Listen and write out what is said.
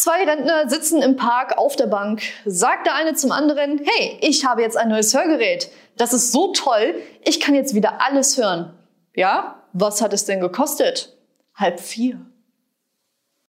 Zwei Rentner sitzen im Park auf der Bank. Sagt der eine zum anderen, hey, ich habe jetzt ein neues Hörgerät. Das ist so toll, ich kann jetzt wieder alles hören. Ja, was hat es denn gekostet? Halb vier.